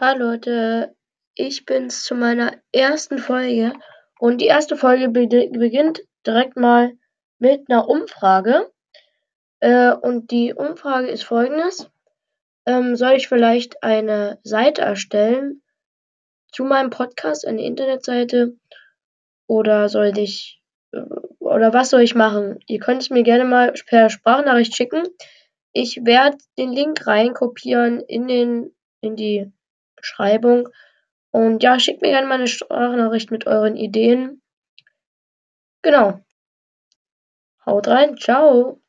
Hallo Leute, ich bin's zu meiner ersten Folge und die erste Folge be beginnt direkt mal mit einer Umfrage. Äh, und die Umfrage ist folgendes. Ähm, soll ich vielleicht eine Seite erstellen zu meinem Podcast, eine Internetseite? Oder soll ich, äh, oder was soll ich machen? Ihr könnt es mir gerne mal per Sprachnachricht schicken. Ich werde den Link reinkopieren in den, in die Beschreibung. Und ja, schickt mir gerne mal eine Sprachnachricht mit euren Ideen. Genau. Haut rein, ciao.